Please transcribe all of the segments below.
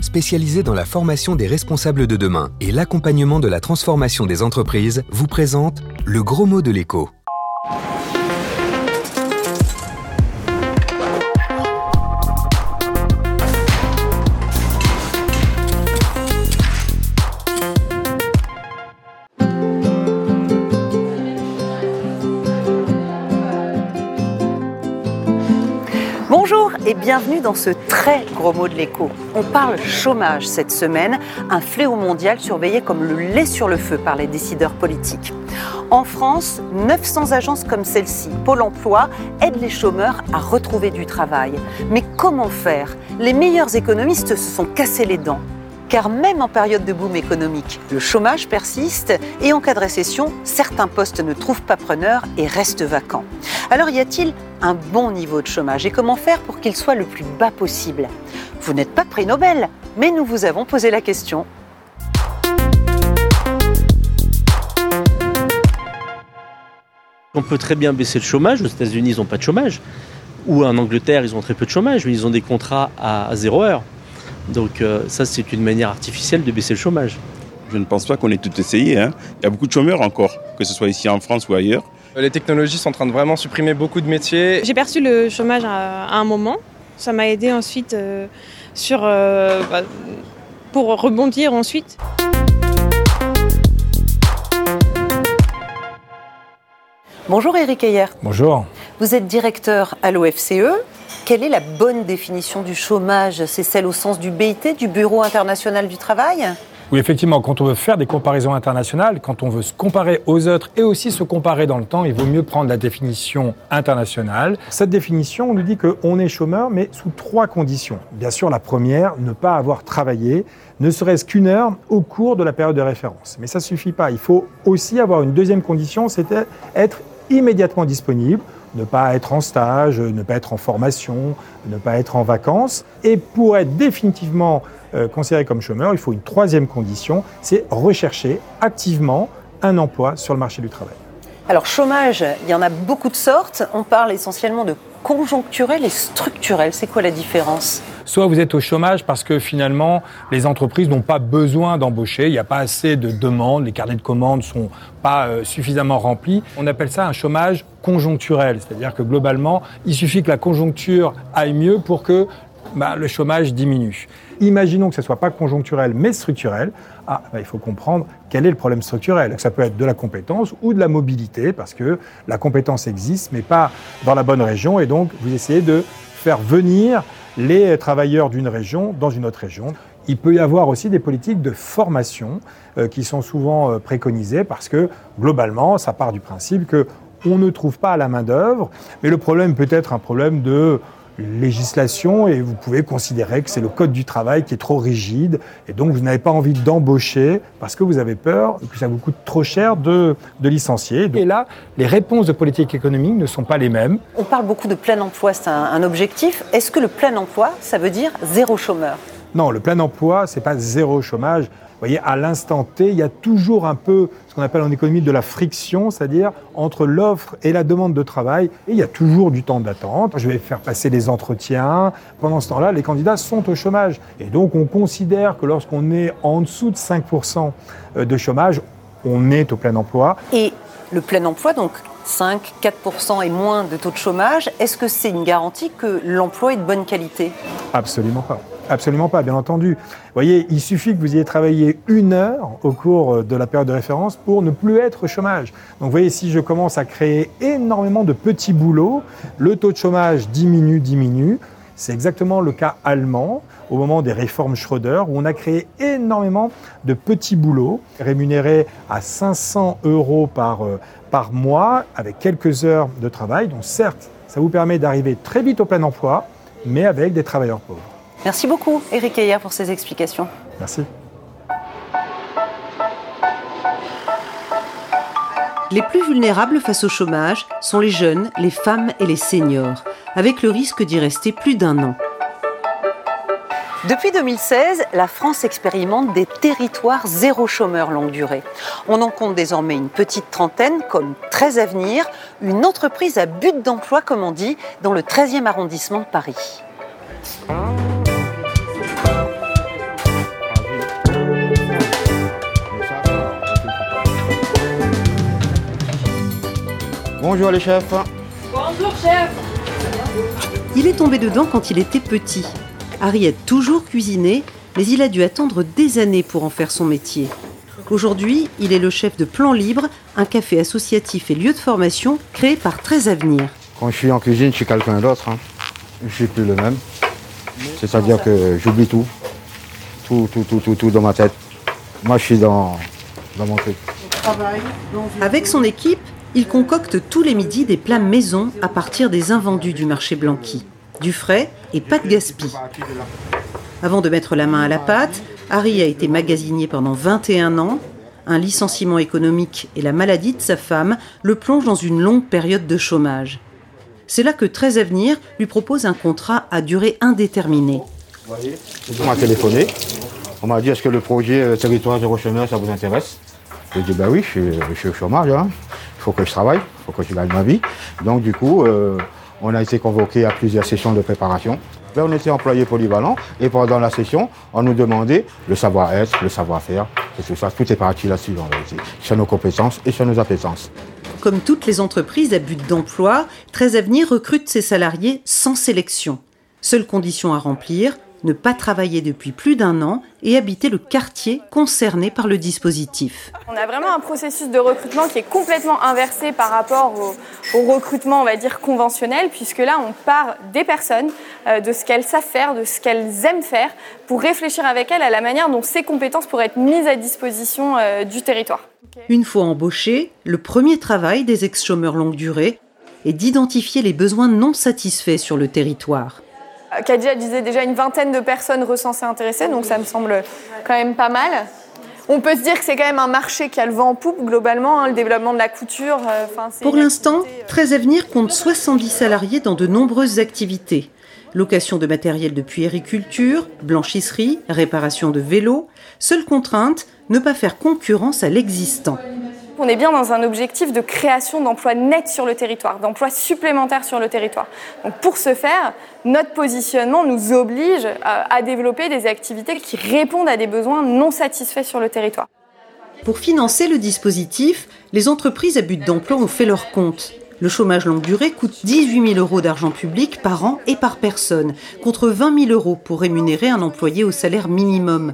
spécialisé dans la formation des responsables de demain et l'accompagnement de la transformation des entreprises, vous présente le gros mot de l'écho. Et bienvenue dans ce très gros mot de l'écho. On parle chômage cette semaine, un fléau mondial surveillé comme le lait sur le feu par les décideurs politiques. En France, 900 agences comme celle-ci, Pôle Emploi, aident les chômeurs à retrouver du travail. Mais comment faire? Les meilleurs économistes se sont cassés les dents car même en période de boom économique, le chômage persiste et en cas de récession, certains postes ne trouvent pas preneur et restent vacants. Alors y a-t-il un bon niveau de chômage et comment faire pour qu'il soit le plus bas possible Vous n'êtes pas prix Nobel, mais nous vous avons posé la question. On peut très bien baisser le chômage. Aux États-Unis, ils n'ont pas de chômage. Ou en Angleterre, ils ont très peu de chômage, mais ils ont des contrats à zéro heure. Donc euh, ça, c'est une manière artificielle de baisser le chômage. Je ne pense pas qu'on ait tout essayé. Hein. Il y a beaucoup de chômeurs encore, que ce soit ici en France ou ailleurs. Les technologies sont en train de vraiment supprimer beaucoup de métiers. J'ai perçu le chômage à, un moment. Ça m'a aidé ensuite euh, sur, euh, bah, pour rebondir ensuite. Bonjour Eric Ayer. Bonjour. Vous êtes directeur à l'OFCE. Quelle est la bonne définition du chômage? C'est celle au sens du BIT, du Bureau international du travail? Oui, effectivement, quand on veut faire des comparaisons internationales, quand on veut se comparer aux autres et aussi se comparer dans le temps, il vaut mieux prendre la définition internationale. Cette définition, on nous dit qu'on est chômeur, mais sous trois conditions. Bien sûr, la première, ne pas avoir travaillé, ne serait-ce qu'une heure au cours de la période de référence. Mais ça ne suffit pas. Il faut aussi avoir une deuxième condition, c'était être immédiatement disponible ne pas être en stage, ne pas être en formation, ne pas être en vacances. Et pour être définitivement euh, considéré comme chômeur, il faut une troisième condition, c'est rechercher activement un emploi sur le marché du travail. Alors chômage, il y en a beaucoup de sortes. On parle essentiellement de conjoncturel et structurel. C'est quoi la différence? Soit vous êtes au chômage parce que finalement les entreprises n'ont pas besoin d'embaucher, il n'y a pas assez de demandes, les carnets de commandes ne sont pas euh, suffisamment remplis. On appelle ça un chômage conjoncturel, c'est-à-dire que globalement, il suffit que la conjoncture aille mieux pour que bah, le chômage diminue. Imaginons que ce ne soit pas conjoncturel mais structurel. Ah, bah, il faut comprendre quel est le problème structurel. Ça peut être de la compétence ou de la mobilité, parce que la compétence existe, mais pas dans la bonne région, et donc vous essayez de faire venir les travailleurs d'une région dans une autre région. Il peut y avoir aussi des politiques de formation euh, qui sont souvent euh, préconisées parce que globalement, ça part du principe que on ne trouve pas la main-d'œuvre, mais le problème peut être un problème de législation et vous pouvez considérer que c'est le code du travail qui est trop rigide et donc vous n'avez pas envie d'embaucher parce que vous avez peur que ça vous coûte trop cher de, de licencier. Et là, les réponses de politique économique ne sont pas les mêmes. On parle beaucoup de plein emploi, c'est un, un objectif. Est-ce que le plein emploi, ça veut dire zéro chômeur? Non, le plein emploi, c'est pas zéro chômage. Vous voyez, à l'instant T, il y a toujours un peu ce qu'on appelle en économie de la friction, c'est-à-dire entre l'offre et la demande de travail. Et il y a toujours du temps d'attente. Je vais faire passer les entretiens. Pendant ce temps-là, les candidats sont au chômage. Et donc, on considère que lorsqu'on est en dessous de 5% de chômage, on est au plein emploi. Et le plein emploi, donc 5, 4% et moins de taux de chômage, est-ce que c'est une garantie que l'emploi est de bonne qualité? Absolument pas. Absolument pas, bien entendu. Vous voyez, il suffit que vous ayez travaillé une heure au cours de la période de référence pour ne plus être au chômage. Donc vous voyez, si je commence à créer énormément de petits boulots, le taux de chômage diminue, diminue. C'est exactement le cas allemand au moment des réformes Schröder où on a créé énormément de petits boulots rémunérés à 500 euros par, euh, par mois avec quelques heures de travail. Donc certes, ça vous permet d'arriver très vite au plein emploi, mais avec des travailleurs pauvres. Merci beaucoup, Eric Ayer, pour ces explications. Merci. Les plus vulnérables face au chômage sont les jeunes, les femmes et les seniors, avec le risque d'y rester plus d'un an. Depuis 2016, la France expérimente des territoires zéro chômeur longue durée. On en compte désormais une petite trentaine, comme 13 à venir, une entreprise à but d'emploi, comme on dit, dans le 13e arrondissement de Paris. Bonjour les chefs. Bonjour chef Il est tombé dedans quand il était petit. Harry a toujours cuisiné, mais il a dû attendre des années pour en faire son métier. Aujourd'hui, il est le chef de Plan Libre, un café associatif et lieu de formation créé par 13 Avenir. Quand je suis en cuisine, je suis quelqu'un d'autre. Hein. Je suis plus le même. C'est-à-dire que j'oublie tout. Tout, tout, tout, tout, tout dans ma tête. Moi, je suis dans, dans mon truc. Avec son équipe, il concocte tous les midis des plats maison à partir des invendus du marché Blanqui. Du frais et pas de gaspille. Avant de mettre la main à la pâte, Harry a été magasinier pendant 21 ans. Un licenciement économique et la maladie de sa femme le plongent dans une longue période de chômage. C'est là que 13 Avenir lui propose un contrat à durée indéterminée. On m'a téléphoné. On m'a dit est-ce que le projet euh, territoire zéro chômeur, ça vous intéresse? J'ai dit bah oui, je suis, au chômage. hein. Faut que je travaille, il faut que je gagne ma vie. Donc du coup, euh, on a été convoqué à plusieurs sessions de préparation. Là, on était employé polyvalent et pendant la session, on nous demandait le savoir-être, le savoir-faire, et tout ça. Tout est parti là-dessus sur nos compétences et sur nos appétences. Comme toutes les entreprises à but d'emploi, 13 Avenir recrute ses salariés sans sélection. Seule condition à remplir, ne pas travailler depuis plus d'un an et habiter le quartier concerné par le dispositif. On a vraiment un processus de recrutement qui est complètement inversé par rapport au, au recrutement, on va dire, conventionnel, puisque là, on part des personnes, euh, de ce qu'elles savent faire, de ce qu'elles aiment faire, pour réfléchir avec elles à la manière dont ces compétences pourraient être mises à disposition euh, du territoire. Une fois embauchés, le premier travail des ex-chômeurs longue durée est d'identifier les besoins non satisfaits sur le territoire. Kadia disait déjà une vingtaine de personnes recensées intéressées, donc ça me semble quand même pas mal. On peut se dire que c'est quand même un marché qui a le vent en poupe globalement, hein, le développement de la couture. euh, Pour l'instant, activité, euh, 13 Avenir compte 70 salariés dans de nombreuses activités. Location de matériel de puériculture, blanchisserie, réparation de vélos. Seule contrainte, ne pas faire concurrence à l'existant. On est bien dans un objectif de création d'emplois nets sur le territoire, d'emplois supplémentaires sur le territoire. Donc pour ce faire, notre positionnement nous oblige à, à développer des activités qui répondent à des besoins non satisfaits sur le territoire. Pour financer le dispositif, les entreprises à but d'emploi ont fait leur compte. Le chômage longue durée coûte 18 000 euros d'argent public par an et par personne, contre 20 000 euros pour rémunérer un employé au salaire minimum.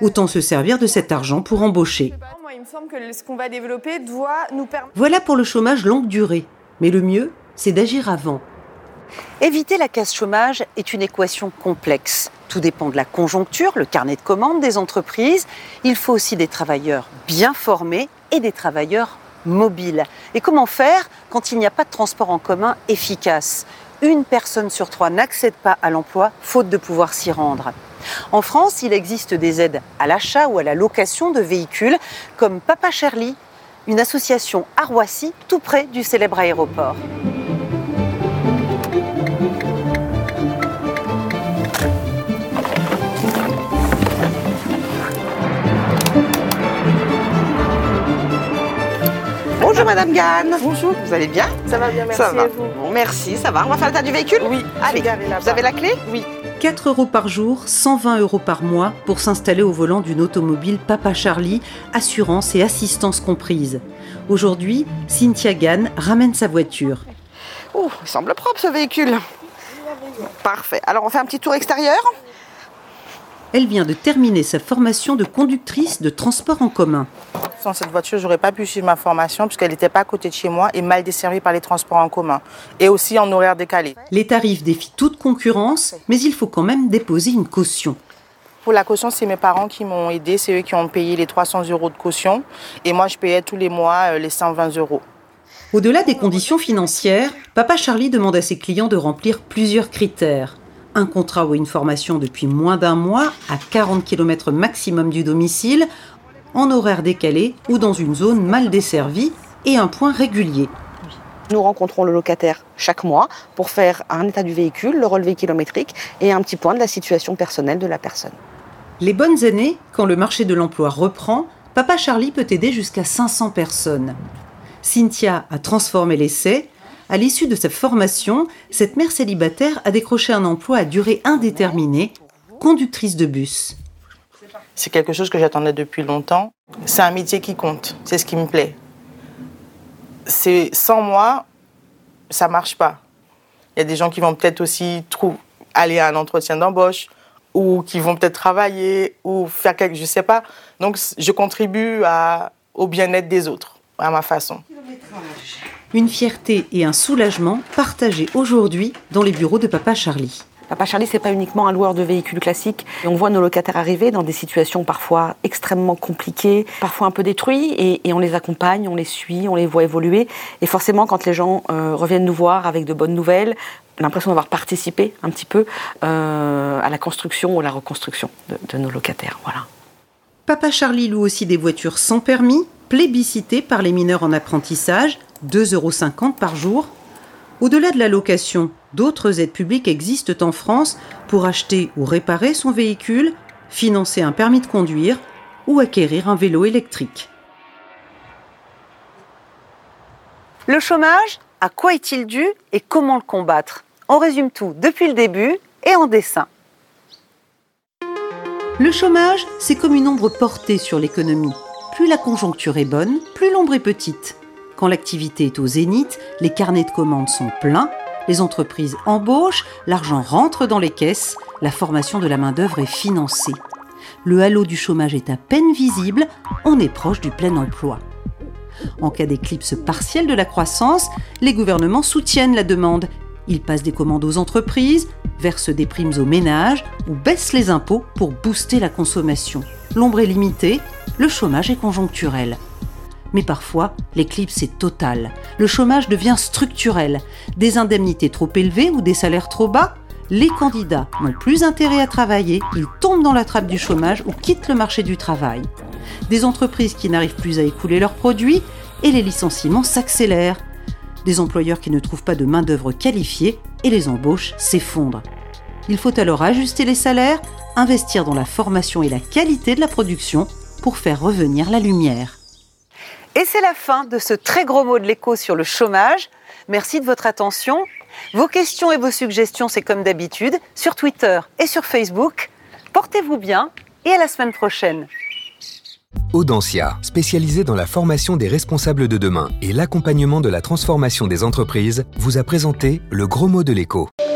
Autant se servir de cet argent pour embaucher. Moi, il me semble que ce qu'on va développer doit nous permettre. Voilà pour le chômage longue durée. Mais le mieux, c'est d'agir avant. Éviter la casse chômage est une équation complexe. Tout dépend de la conjoncture, le carnet de commandes des entreprises. Il faut aussi des travailleurs bien formés et des travailleurs mobiles. Et comment faire quand il n'y a pas de transport en commun efficace? Une personne sur trois n'accède pas à l'emploi faute de pouvoir s'y rendre. En France, il existe des aides à l'achat ou à la location de véhicules comme Papa Charlie, une association à Roissy, tout près du célèbre aéroport. Bonjour Madame Gann. Bonjour. Vous allez bien? Ça va bien, merci. Ça va. et vous Bon, merci, ça va. On va faire l'état du véhicule? Oui, Allez, vous avez la clé? Oui. 4 euros par jour, 120 euros par mois pour s'installer au volant d'une automobile Papa Charlie, assurance et assistance comprises. Aujourd'hui, Cynthia Gann ramène sa voiture. Ouh, il semble propre ce véhicule. Parfait. Alors on fait un petit tour extérieur. Elle vient de terminer sa formation de conductrice de transport en commun. Sans cette voiture, j'aurais pas pu suivre ma formation puisqu'elle n'était pas à côté de chez moi et mal desservie par les transports en commun. Et aussi en horaire décalé. Les tarifs défient toute concurrence, mais il faut quand même déposer une caution. Pour la caution, c'est mes parents qui m'ont aidé. C'est eux qui ont payé les 300 euros de caution. Et moi, je payais tous les mois euh, les 120 euros. Au-delà des conditions financières, Papa Charlie demande à ses clients de remplir plusieurs critères. Un contrat ou une formation depuis moins d'un mois, à 40 km maximum du domicile, en horaire décalé ou dans une zone mal desservie, et un point régulier. Nous rencontrons le locataire chaque mois pour faire un état du véhicule, le relevé kilométrique et un petit point de la situation personnelle de la personne. Les bonnes années, quand le marché de l'emploi reprend, Papa Charlie peut aider jusqu'à 500 personnes. Cynthia a transformé l'essai. À l'issue de sa formation, cette mère célibataire a décroché un emploi à durée indéterminée, conductrice de bus. C'est quelque chose que j'attendais depuis longtemps. C'est un métier qui compte. C'est ce qui me plaît. c'est sans moi, ça marche pas. Il y a des gens qui vont peut-être aussi aller à un entretien d'embauche ou qui vont peut-être travailler ou faire quelque, je sais pas. Donc je contribue au bien-être des autres à ma façon. Une fierté et un soulagement partagés aujourd'hui dans les bureaux de Papa Charlie. Papa Charlie, c'est pas uniquement un loueur de véhicules classiques. On voit nos locataires arriver dans des situations parfois extrêmement compliquées, parfois un peu détruits, et, on les accompagne, on les suit, on les voit évoluer. Et forcément, quand les gens euh, reviennent nous voir avec de bonnes nouvelles, l'impression d'avoir participé un petit peu euh, à la construction ou à la reconstruction de, de nos locataires. Voilà. Papa Charlie loue aussi des voitures sans permis, plébiscitées par les mineurs en apprentissage, 2,50 euros par jour. Au-delà de la location, d'autres aides publiques existent en France pour acheter ou réparer son véhicule, financer un permis de conduire ou acquérir un vélo électrique. Le chômage, à quoi est-il dû et comment le combattre? On résume tout depuis le début et en dessin. Le chômage, c'est comme une ombre portée sur l'économie. Plus la conjoncture est bonne, plus l'ombre est petite. Quand l'activité est au zénith, les carnets de commandes sont pleins, les entreprises embauchent, l'argent rentre dans les caisses, la formation de la main-d'œuvre est financée. Le halo du chômage est à peine visible, on est proche du plein emploi. En cas d'éclipse partielle de la croissance, les gouvernements soutiennent la demande. Ils passent des commandes aux entreprises, versent des primes aux ménages ou baissent les impôts pour booster la consommation. L'ombre est limitée, le chômage est conjoncturel. Mais parfois, l'éclipse est totale. Le chômage devient structurel. Des indemnités trop élevées ou des salaires trop bas? Les candidats n'ont plus intérêt à travailler, ils tombent dans la trappe du chômage ou quittent le marché du travail. Des entreprises qui n'arrivent plus à écouler leurs produits et les licenciements s'accélèrent. Des employeurs qui ne trouvent pas de main-d'œuvre qualifiée et les embauches s'effondrent. Il faut alors ajuster les salaires, investir dans la formation et la qualité de la production pour faire revenir la lumière. Et c'est la fin de ce très gros mot de l'écho sur le chômage. Merci de votre attention. Vos questions et vos suggestions, c'est comme d'habitude, sur Twitter et sur Facebook. Portez-vous bien et à la semaine prochaine. Audencia, spécialisée dans la formation des responsables de demain et l'accompagnement de la transformation des entreprises, vous a présenté le gros mot de l'écho.